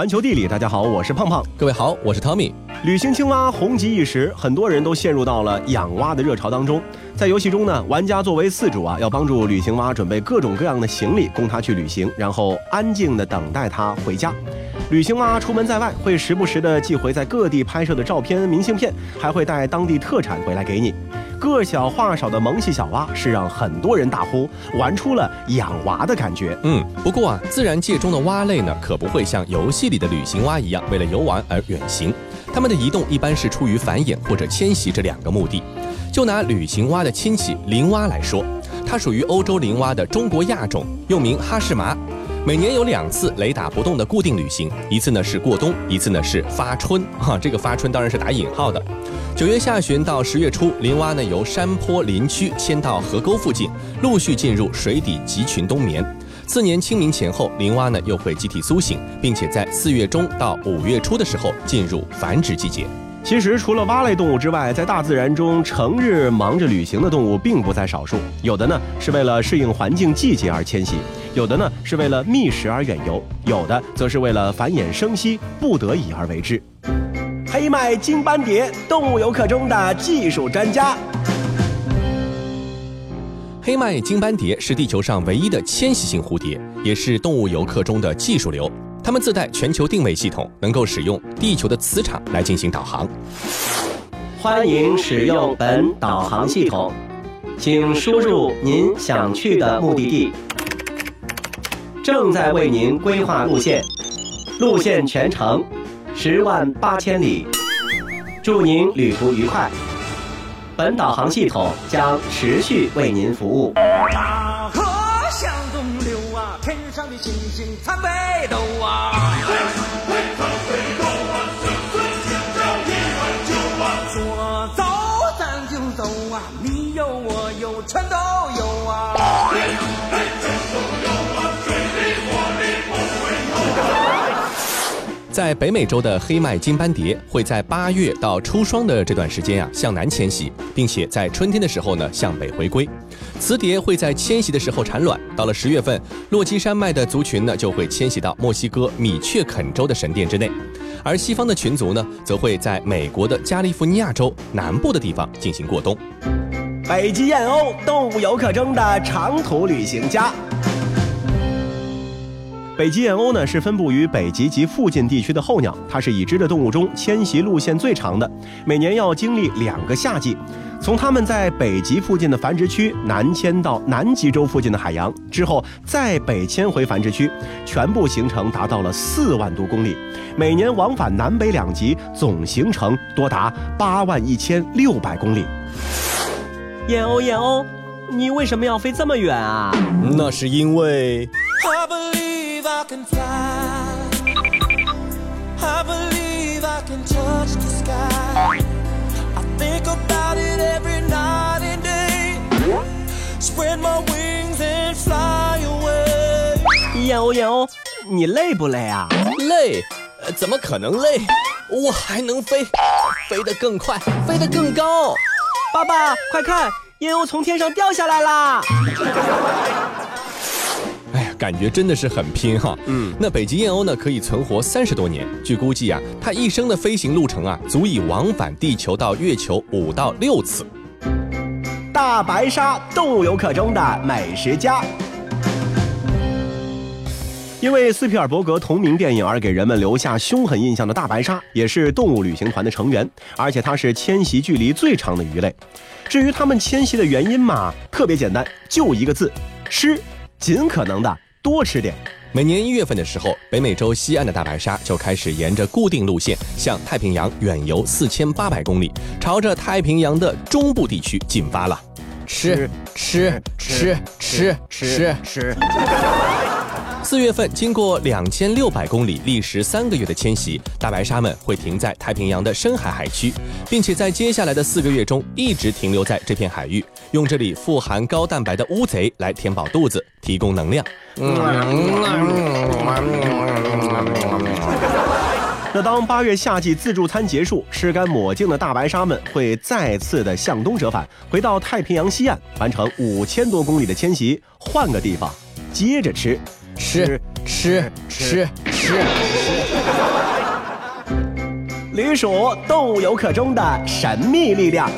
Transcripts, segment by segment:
环球地理，大家好，我是胖胖。各位好，我是 Tommy。旅行青蛙红极一时，很多人都陷入到了养蛙的热潮当中。在游戏中呢，玩家作为饲主啊，要帮助旅行蛙准备各种各样的行李供它去旅行，然后安静的等待它回家。旅行蛙出门在外，会时不时的寄回在各地拍摄的照片、明信片，还会带当地特产回来给你。个小话少的萌系小蛙是让很多人大呼玩出了养娃的感觉。嗯，不过啊，自然界中的蛙类呢，可不会像游戏里的旅行蛙一样为了游玩而远行，它们的移动一般是出于繁衍或者迁徙这两个目的。就拿旅行蛙的亲戚林蛙来说，它属于欧洲林蛙的中国亚种，又名哈士麻。每年有两次雷打不动的固定旅行，一次呢是过冬，一次呢是发春。哈，这个发春当然是打引号的。九月下旬到十月初，林蛙呢由山坡林区迁到河沟附近，陆续进入水底集群冬眠。次年清明前后，林蛙呢又会集体苏醒，并且在四月中到五月初的时候进入繁殖季节。其实，除了蛙类动物之外，在大自然中成日忙着旅行的动物并不在少数。有的呢是为了适应环境、季节而迁徙，有的呢是为了觅食而远游，有的则是为了繁衍生息，不得已而为之。黑麦金斑蝶，动物游客中的技术专家。黑麦金斑蝶是地球上唯一的迁徙性蝴蝶，也是动物游客中的技术流。它们自带全球定位系统，能够使用地球的磁场来进行导航。欢迎使用本导航系统，请输入您想去的目的地。正在为您规划路线，路线全程十万八千里。祝您旅途愉快，本导航系统将持续为您服务。大河向东流啊，天上的星星参北斗啊。在北美洲的黑麦金斑蝶会在八月到初霜的这段时间啊向南迁徙，并且在春天的时候呢向北回归。雌蝶会在迁徙的时候产卵，到了十月份，落基山脉的族群呢就会迁徙到墨西哥米却肯州的神殿之内，而西方的群族呢则会在美国的加利福尼亚州南部的地方进行过冬。北极燕鸥，动物游客中的长途旅行家。北极燕鸥呢是分布于北极及附近地区的候鸟，它是已知的动物中迁徙路线最长的，每年要经历两个夏季。从它们在北极附近的繁殖区南迁到南极洲附近的海洋之后，再北迁回繁殖区，全部行程达到了四万多公里，每年往返南北两极，总行程多达八万一千六百公里。燕鸥，燕鸥，你为什么要飞这么远啊？那是因为 I believe I can fly. I believe I can touch the sky. I think about it every night and day. Spread my wings and fly away. 燕鸥，燕鸥，你累不累啊？累，呃，怎么可能累？我还能飞，飞得更快，飞得更高。爸爸，快看，燕鸥从天上掉下来啦！感觉真的是很拼哈。嗯那北极燕鸥呢，可以存活三十多年。据估计啊，它一生的飞行路程啊，足以往返地球到月球五到六次。大白鲨，动物游客中的美食家。因为斯皮尔伯格同名电影而给人们留下凶狠印象的大白鲨，也是动物旅行团的成员，而且它是迁徙距离最长的鱼类。至于它们迁徙的原因嘛，特别简单，就一个字：吃，尽可能的多吃点。每年一月份的时候，北美洲西岸的大白鲨就开始沿着固定路线向太平洋远游四千八百公里，朝着太平洋的中部地区进发了。吃吃吃吃吃吃。四月份，经过两千六百公里、历时三个月的迁徙，大白鲨们会停在太平洋的深海海区，并且在接下来的四个月中一直停留在这片海域，用这里富含高蛋白的乌贼来填饱肚子，提供能量。那当八月夏季自助餐结束，吃干抹净的大白鲨们会再次的向东折返，回到太平洋西岸，完成五千多公里的迁徙，换个地方接着吃。吃吃吃吃吃。驴鼠，动物游客中的神秘力量。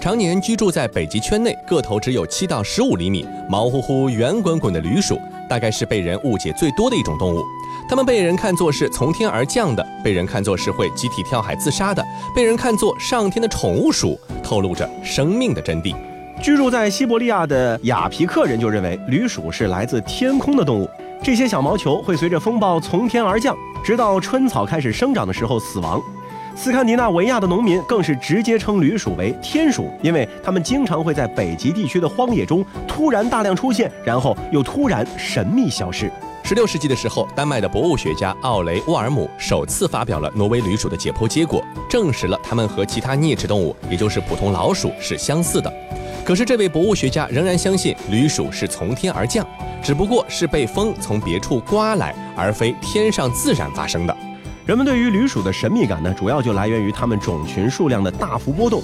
常年居住在北极圈内，个头只有七到十五厘米，毛乎乎、圆滚滚的驴鼠，大概是被人误解最多的一种动物。它们被人看作是从天而降的，被人看作是会集体跳海自杀的，被人看作上天的宠物鼠，透露着生命的真谛。居住在西伯利亚的雅皮克人就认为，驴鼠是来自天空的动物。这些小毛球会随着风暴从天而降，直到春草开始生长的时候死亡。斯堪的纳维亚的农民更是直接称驴鼠为天鼠，因为它们经常会在北极地区的荒野中突然大量出现，然后又突然神秘消失。十六世纪的时候，丹麦的博物学家奥雷沃尔姆首次发表了挪威旅鼠的解剖结果，证实了它们和其他啮齿动物，也就是普通老鼠是相似的。可是这位博物学家仍然相信驴鼠是从天而降，只不过是被风从别处刮来，而非天上自然发生的。人们对于驴鼠的神秘感呢，主要就来源于它们种群数量的大幅波动。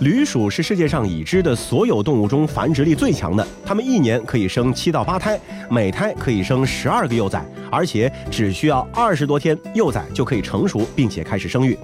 驴鼠是世界上已知的所有动物中繁殖力最强的，它们一年可以生七到八胎，每胎可以生十二个幼崽，而且只需要二十多天，幼崽就可以成熟，并且开始生育。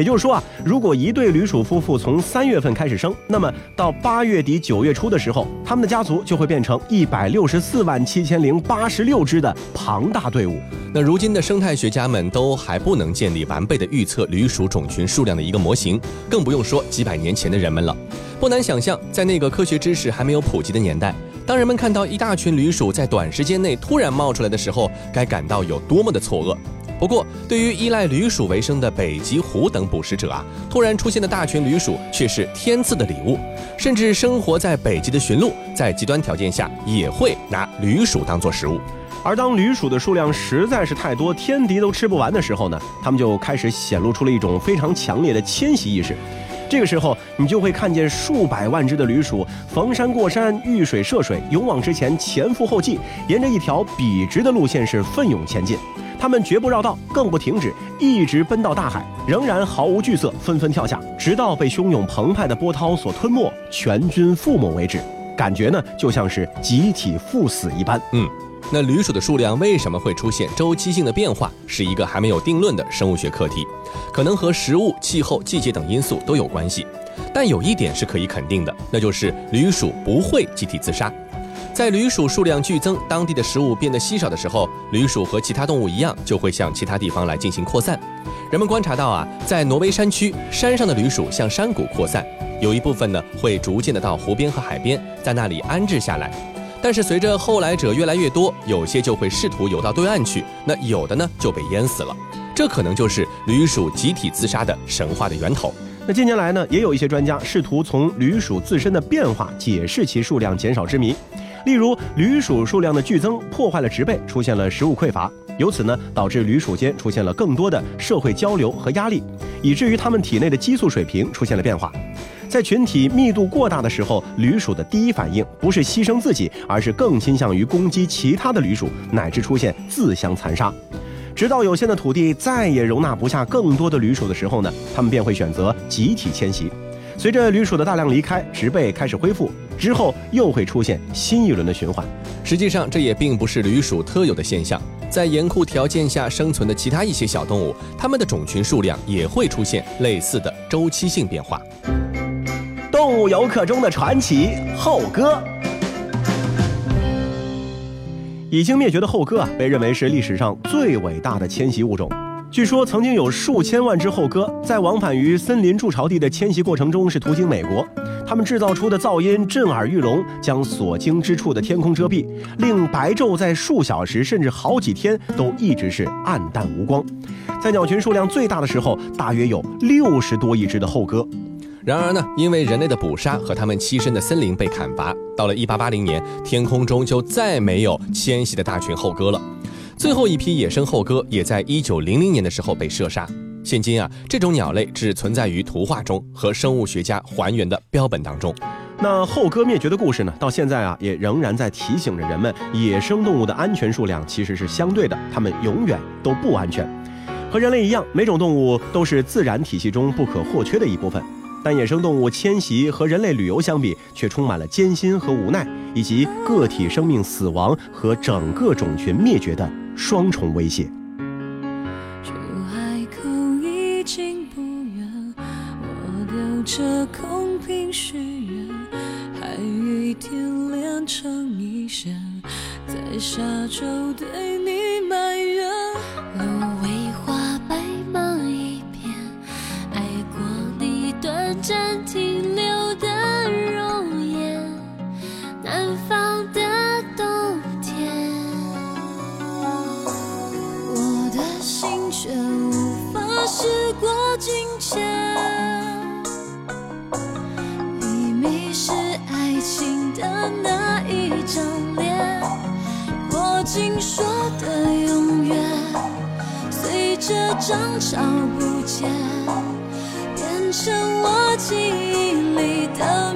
也就是说啊，如果一对驴鼠夫妇从三月份开始生，那么到八月底九月初的时候，他们的家族就会变成一百六十四万七千零八十六只的庞大队伍。那如今的生态学家们都还不能建立完备的预测驴鼠种群数量的一个模型，更不用说几百年前的人们了。不难想象，在那个科学知识还没有普及的年代，当人们看到一大群驴鼠在短时间内突然冒出来的时候，该感到有多么的错愕。不过，对于依赖驴鼠为生的北极狐等捕食者啊，突然出现的大群驴鼠却是天赐的礼物。甚至生活在北极的驯鹿，在极端条件下也会拿驴鼠当做食物。而当驴鼠的数量实在是太多，天敌都吃不完的时候呢，它们就开始显露出了一种非常强烈的迁徙意识。这个时候，你就会看见数百万只的驴鼠逢山过山、遇水涉水、勇往直前、前赴后继，沿着一条笔直的路线是奋勇前进。他们绝不绕道，更不停止，一直奔到大海，仍然毫无惧色，纷纷跳下，直到被汹涌澎湃的波涛所吞没，全军覆没为止。感觉呢，就像是集体赴死一般。嗯。那驴鼠的数量为什么会出现周期性的变化，是一个还没有定论的生物学课题，可能和食物、气候、季节等因素都有关系。但有一点是可以肯定的，那就是驴鼠不会集体自杀。在驴鼠数量剧增、当地的食物变得稀少的时候，驴鼠和其他动物一样，就会向其他地方来进行扩散。人们观察到啊，在挪威山区，山上的驴鼠向山谷扩散，有一部分呢会逐渐的到湖边和海边，在那里安置下来。但是随着后来者越来越多，有些就会试图游到对岸去，那有的呢就被淹死了。这可能就是驴鼠集体自杀的神话的源头。那近年来呢，也有一些专家试图从驴鼠自身的变化解释其数量减少之谜。例如，驴鼠数量的剧增破坏了植被，出现了食物匮乏，由此呢导致驴鼠间出现了更多的社会交流和压力，以至于它们体内的激素水平出现了变化。在群体密度过大的时候，驴鼠的第一反应不是牺牲自己，而是更倾向于攻击其他的驴鼠，乃至出现自相残杀。直到有限的土地再也容纳不下更多的驴鼠的时候呢，它们便会选择集体迁徙。随着驴鼠的大量离开，植被开始恢复之后，又会出现新一轮的循环。实际上，这也并不是驴鼠特有的现象，在严酷条件下生存的其他一些小动物，它们的种群数量也会出现类似的周期性变化。动物游客中的传奇后哥，已经灭绝的后哥啊，被认为是历史上最伟大的迁徙物种。据说曾经有数千万只后哥在往返于森林筑巢地的迁徙过程中是途经美国，它们制造出的噪音震耳欲聋，将所经之处的天空遮蔽，令白昼在数小时甚至好几天都一直是暗淡无光。在鸟群数量最大的时候，大约有六十多亿只的后哥。然而呢，因为人类的捕杀和他们栖身的森林被砍伐，到了1880年，天空中就再没有迁徙的大群候鸽了。最后一批野生候鸽也在1900年的时候被射杀。现今啊，这种鸟类只存在于图画中和生物学家还原的标本当中。那后鸽灭绝的故事呢，到现在啊，也仍然在提醒着人们，野生动物的安全数量其实是相对的，它们永远都不安全。和人类一样，每种动物都是自然体系中不可或缺的一部分。但野生动物迁徙和人类旅游相比，却充满了艰辛和无奈，以及个体生命死亡和整个种群灭绝的双重威胁。曾经说的永远，随着涨潮不见，变成我记忆里的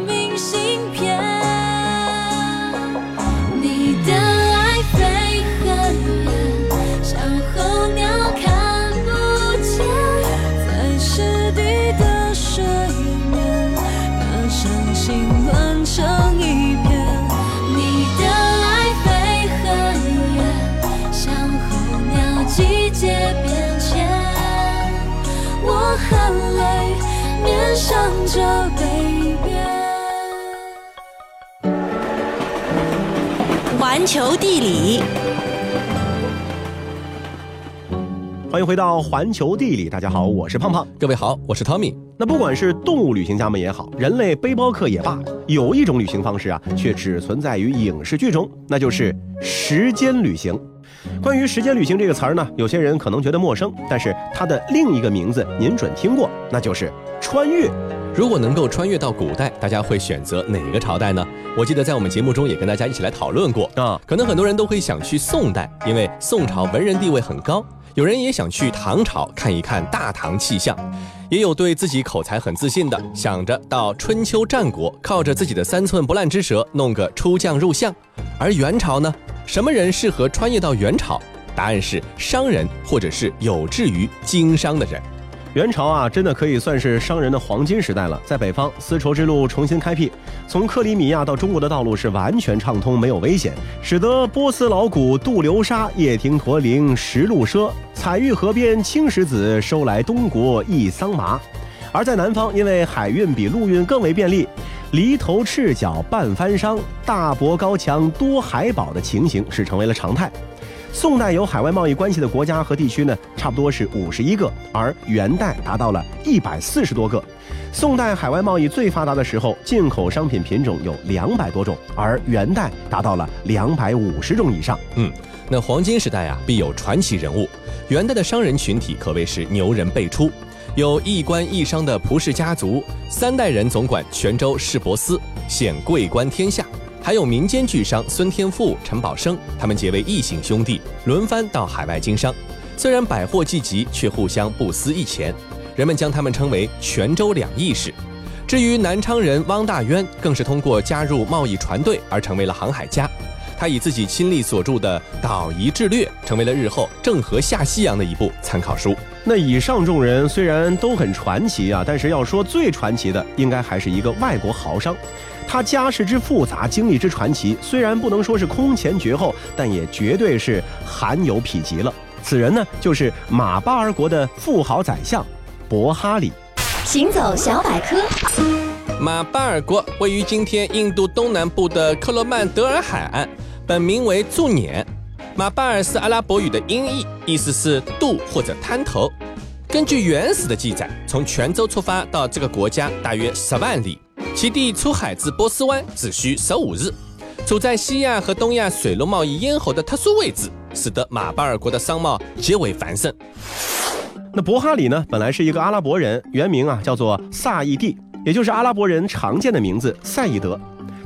着北边。环球地理，欢迎回到环球地理，大家好，我是胖胖。各位好，我是 Tommy。那不管是动物旅行家们也好，人类背包客也罢，有一种旅行方式啊，却只存在于影视剧中，那就是时间旅行。关于时间旅行这个词儿呢，有些人可能觉得陌生，但是它的另一个名字您准听过，那就是穿越。如果能够穿越到古代，大家会选择哪个朝代呢？我记得在我们节目中也跟大家一起来讨论过啊可能很多人都会想去宋代，因为宋朝文人地位很高；有人也想去唐朝看一看大唐气象，也有对自己口才很自信的，想着到春秋战国，靠着自己的三寸不烂之舌弄个出将入相。而元朝呢，什么人适合穿越到元朝？答案是商人，或者是有志于经商的人。元朝啊，真的可以算是商人的黄金时代了。在北方，丝绸之路重新开辟，从克里米亚到中国的道路是完全畅通，没有危险，使得波斯老古渡流沙，夜听驼铃石路奢，采玉河边青石子，收来东国一桑麻。而在南方，因为海运比陆运更为便利，犁头赤脚半翻商，大博高墙多海宝的情形是成为了常态。宋代有海外贸易关系的国家和地区呢，差不多是五十一个，而元代达到了一百四十多个。宋代海外贸易最发达的时候，进口商品品种有两百多种，而元代达到了两百五十种以上。嗯，那黄金时代啊，必有传奇人物。元代的商人群体可谓是牛人辈出，有一官一商的蒲氏家族，三代人总管泉州市舶司，显桂冠天下。还有民间巨商孙天富、陈宝生，他们结为异姓兄弟，轮番到海外经商。虽然百货聚集，却互相不思一钱。人们将他们称为泉州两义士。至于南昌人汪大渊，更是通过加入贸易船队而成为了航海家。他以自己亲历所著的《岛夷志略》，成为了日后郑和下西洋的一部参考书。那以上众人虽然都很传奇啊，但是要说最传奇的，应该还是一个外国豪商。他家世之复杂，经历之传奇，虽然不能说是空前绝后，但也绝对是罕有匹及了。此人呢，就是马巴尔国的富豪宰相博哈里。行走小百科，马巴尔国位于今天印度东南部的克罗曼德尔海岸，本名为祝碾。马巴尔是阿拉伯语的音译，意思是渡或者滩头。根据原始的记载，从泉州出发到这个国家大约十万里，其地出海至波斯湾只需十五日。处在西亚和东亚水陆贸易咽喉的特殊位置，使得马巴尔国的商贸极为繁盛。那博哈里呢，本来是一个阿拉伯人，原名啊叫做萨义蒂，也就是阿拉伯人常见的名字赛义德。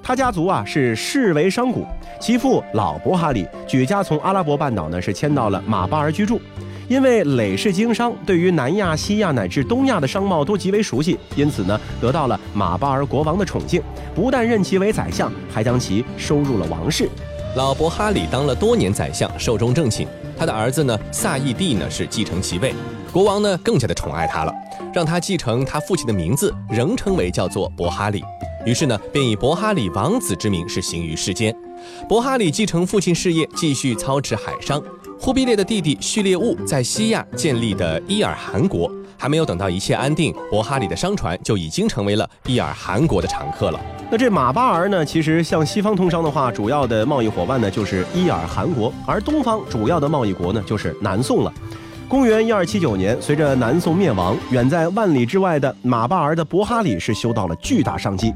他家族啊是世为商贾，其父老伯哈里举家从阿拉伯半岛呢是迁到了马巴尔居住。因为累世经商，对于南亚、西亚乃至东亚的商贸都极为熟悉，因此呢得到了马巴尔国王的宠幸，不但任其为宰相，还将其收入了王室。老伯哈里当了多年宰相，寿终正寝。他的儿子呢，萨义帝呢是继承其位，国王呢更加的宠爱他了，让他继承他父亲的名字，仍称为叫做伯哈里。于是呢，便以伯哈里王子之名是行于世间。伯哈里继承父亲事业，继续操持海商。忽必烈的弟弟序列兀在西亚建立的伊尔汗国，还没有等到一切安定，伯哈里的商船就已经成为了伊尔汗国的常客了。那这马巴儿呢？其实向西方通商的话，主要的贸易伙伴呢就是伊尔汗国，而东方主要的贸易国呢就是南宋了。公元一二七九年，随着南宋灭亡，远在万里之外的马巴尔的伯哈里是修到了巨大商机。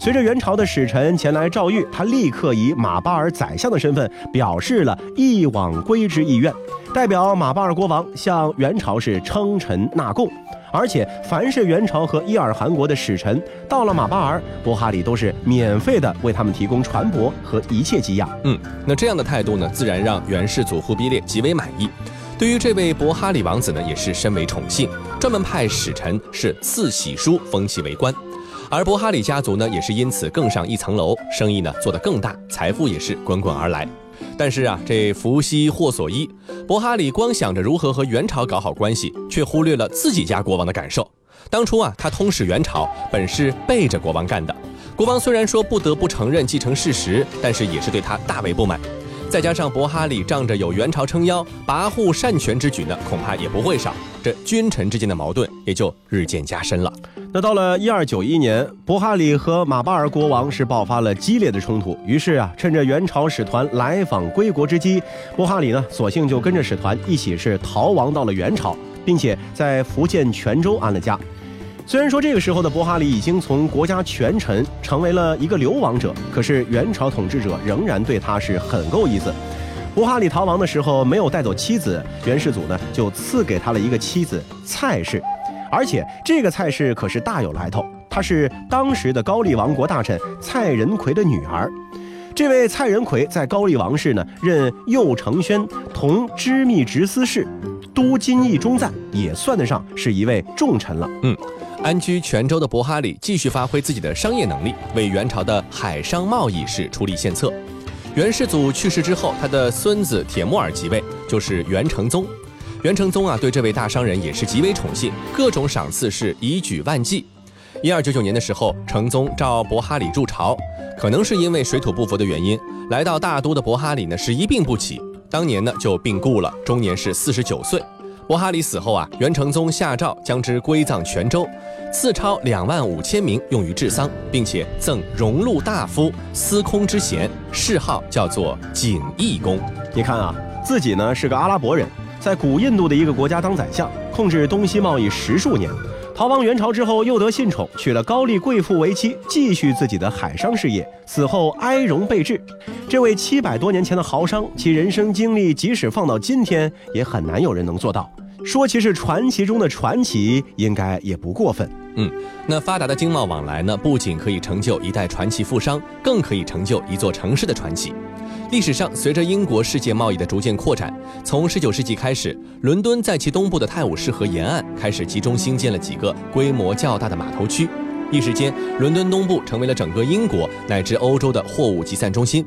随着元朝的使臣前来诏谕，他立刻以马巴尔宰相的身份表示了一往归之意愿，代表马巴尔国王向元朝是称臣纳贡，而且凡是元朝和伊尔汗国的使臣到了马巴尔，伯哈里都是免费的为他们提供船舶和一切给养。嗯，那这样的态度呢，自然让元世祖忽必烈极为满意，对于这位伯哈里王子呢，也是深为宠幸，专门派使臣是赐喜书封其为官。而伯哈里家族呢，也是因此更上一层楼，生意呢做得更大，财富也是滚滚而来。但是啊，这福兮祸所依，伯哈里光想着如何和元朝搞好关系，却忽略了自己家国王的感受。当初啊，他通使元朝，本是背着国王干的。国王虽然说不得不承认继承事实，但是也是对他大为不满。再加上伯哈里仗着有元朝撑腰，跋扈擅权之举呢，恐怕也不会少。这君臣之间的矛盾也就日渐加深了。那到了一二九一年，伯哈里和马巴尔国王是爆发了激烈的冲突。于是啊，趁着元朝使团来访归国之机，伯哈里呢，索性就跟着使团一起是逃亡到了元朝，并且在福建泉州安了家。虽然说这个时候的伯哈里已经从国家权臣成为了一个流亡者，可是元朝统治者仍然对他是很够意思。伯哈里逃亡的时候没有带走妻子，元世祖呢就赐给他了一个妻子蔡氏。而且这个蔡氏可是大有来头，她是当时的高丽王国大臣蔡仁奎的女儿。这位蔡仁奎在高丽王室呢，任右丞宣、同知密直司事、都金邑中赞，也算得上是一位重臣了。嗯，安居泉州的伯哈里继续发挥自己的商业能力，为元朝的海商贸易是出力献策。元世祖去世之后，他的孙子铁木儿即位，就是元成宗。元成宗啊，对这位大商人也是极为宠幸，各种赏赐是一举万计。一二九九年的时候，成宗召伯哈里入朝，可能是因为水土不服的原因，来到大都的伯哈里呢是一病不起，当年呢就病故了，终年是四十九岁。伯哈里死后啊，元成宗下诏将之归葬泉州，赐钞两万五千名用于治丧，并且赠荣禄大夫、司空之衔，谥号叫做景义公。你看啊，自己呢是个阿拉伯人。在古印度的一个国家当宰相，控制东西贸易十数年，逃亡元朝之后又得信宠，娶了高丽贵妇为妻，继续自己的海商事业。死后哀荣备至。这位七百多年前的豪商，其人生经历即使放到今天，也很难有人能做到。说其是传奇中的传奇，应该也不过分。嗯，那发达的经贸往来呢，不仅可以成就一代传奇富商，更可以成就一座城市的传奇。历史上，随着英国世界贸易的逐渐扩展，从19世纪开始，伦敦在其东部的泰晤士河沿岸开始集中兴建了几个规模较大的码头区。一时间，伦敦东部成为了整个英国乃至欧洲的货物集散中心。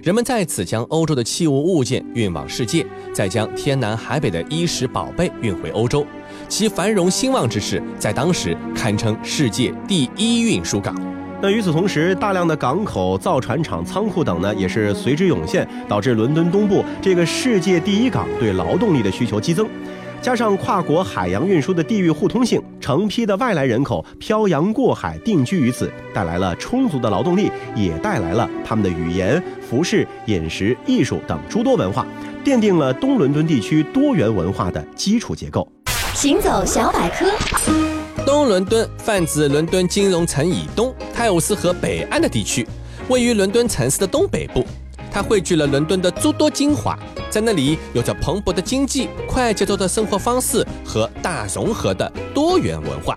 人们在此将欧洲的器物物件运往世界，再将天南海北的衣食宝贝运回欧洲，其繁荣兴旺之势，在当时堪称世界第一运输港。那与此同时，大量的港口、造船厂、仓库等呢，也是随之涌现，导致伦敦东部这个世界第一港对劳动力的需求激增。加上跨国海洋运输的地域互通性，成批的外来人口漂洋过海定居于此，带来了充足的劳动力，也带来了他们的语言、服饰、饮食、艺术等诸多文化，奠定了东伦敦地区多元文化的基础结构。行走小百科。东伦敦泛指伦敦金融城以东、泰晤士河北岸的地区，位于伦敦城市的东北部。它汇聚了伦敦的诸多精华，在那里有着蓬勃的经济、快节奏的生活方式和大融合的多元文化。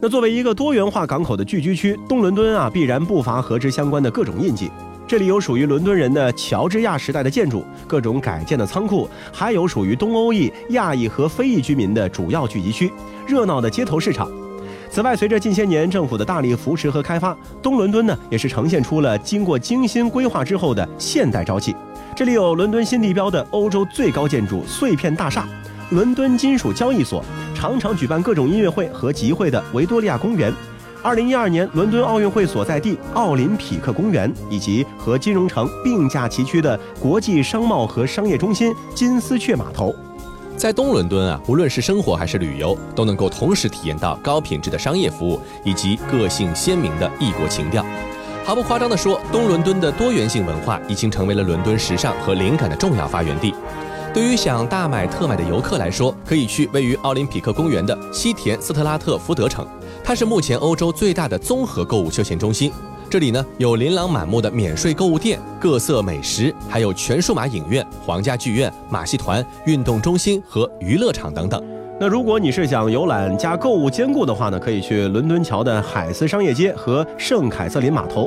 那作为一个多元化港口的聚居区，东伦敦啊，必然不乏和之相关的各种印记。这里有属于伦敦人的乔治亚时代的建筑、各种改建的仓库，还有属于东欧裔、亚裔和非裔居民的主要聚集区。热闹的街头市场。此外，随着近些年政府的大力扶持和开发，东伦敦呢也是呈现出了经过精心规划之后的现代朝气。这里有伦敦新地标的欧洲最高建筑碎片大厦，伦敦金属交易所，常常举办各种音乐会和集会的维多利亚公园，二零一二年伦敦奥运会所在地奥林匹克公园，以及和金融城并驾齐驱的国际商贸和商业中心金丝雀码头。在东伦敦啊，无论是生活还是旅游，都能够同时体验到高品质的商业服务以及个性鲜明的异国情调。毫不夸张地说，东伦敦的多元性文化已经成为了伦敦时尚和灵感的重要发源地。对于想大买特买的游客来说，可以去位于奥林匹克公园的西田斯特拉特福德城，它是目前欧洲最大的综合购物休闲中心。这里呢有琳琅满目的免税购物店、各色美食，还有全数码影院、皇家剧院、马戏团、运动中心和娱乐场等等。那如果你是想游览加购物兼顾的话呢，可以去伦敦桥的海斯商业街和圣凯瑟琳码头。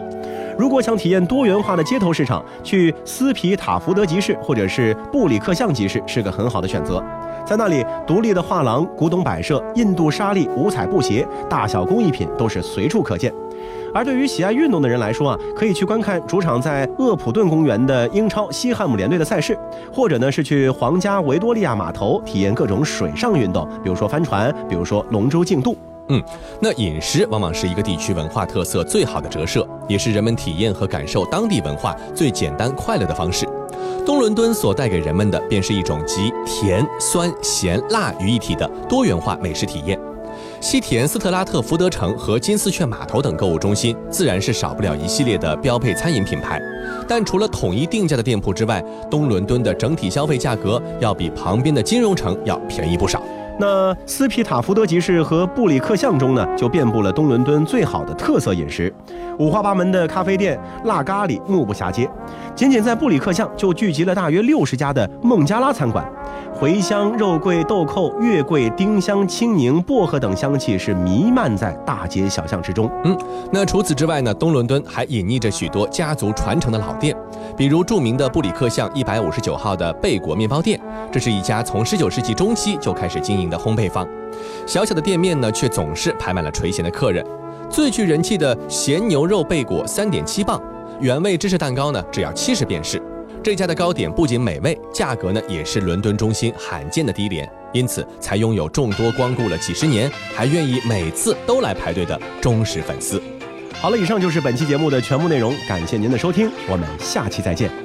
如果想体验多元化的街头市场，去斯皮塔福德集市或者是布里克巷集市是个很好的选择。在那里，独立的画廊、古董摆设、印度纱丽、五彩布鞋、大小工艺品都是随处可见。而对于喜爱运动的人来说啊，可以去观看主场在厄普顿公园的英超西汉姆联队的赛事，或者呢是去皇家维多利亚码头体验各种水上运动，比如说帆船，比如说龙舟竞渡。嗯，那饮食往往是一个地区文化特色最好的折射，也是人们体验和感受当地文化最简单快乐的方式。东伦敦所带给人们的，便是一种集甜、酸、咸、辣于一体的多元化美食体验。西田斯特拉特福德城和金丝雀码头等购物中心，自然是少不了一系列的标配餐饮品牌。但除了统一定价的店铺之外，东伦敦的整体消费价格要比旁边的金融城要便宜不少。那斯皮塔福德集市和布里克巷中呢，就遍布了东伦敦最好的特色饮食，五花八门的咖啡店、辣咖喱目不暇接。仅仅在布里克巷就聚集了大约六十家的孟加拉餐馆。茴香、肉桂、豆蔻、月桂、丁香、青柠、薄荷等香气是弥漫在大街小巷之中。嗯，那除此之外呢，东伦敦还隐匿着许多家族传承的老店，比如著名的布里克巷一百五十九号的贝果面包店，这是一家从十九世纪中期就开始经营的烘焙坊。小小的店面呢，却总是排满了垂涎的客人。最具人气的咸牛肉贝果三点七磅，原味芝士蛋糕呢，只要七十便士。这家的糕点不仅美味，价格呢也是伦敦中心罕见的低廉，因此才拥有众多光顾了几十年，还愿意每次都来排队的忠实粉丝。好了，以上就是本期节目的全部内容，感谢您的收听，我们下期再见。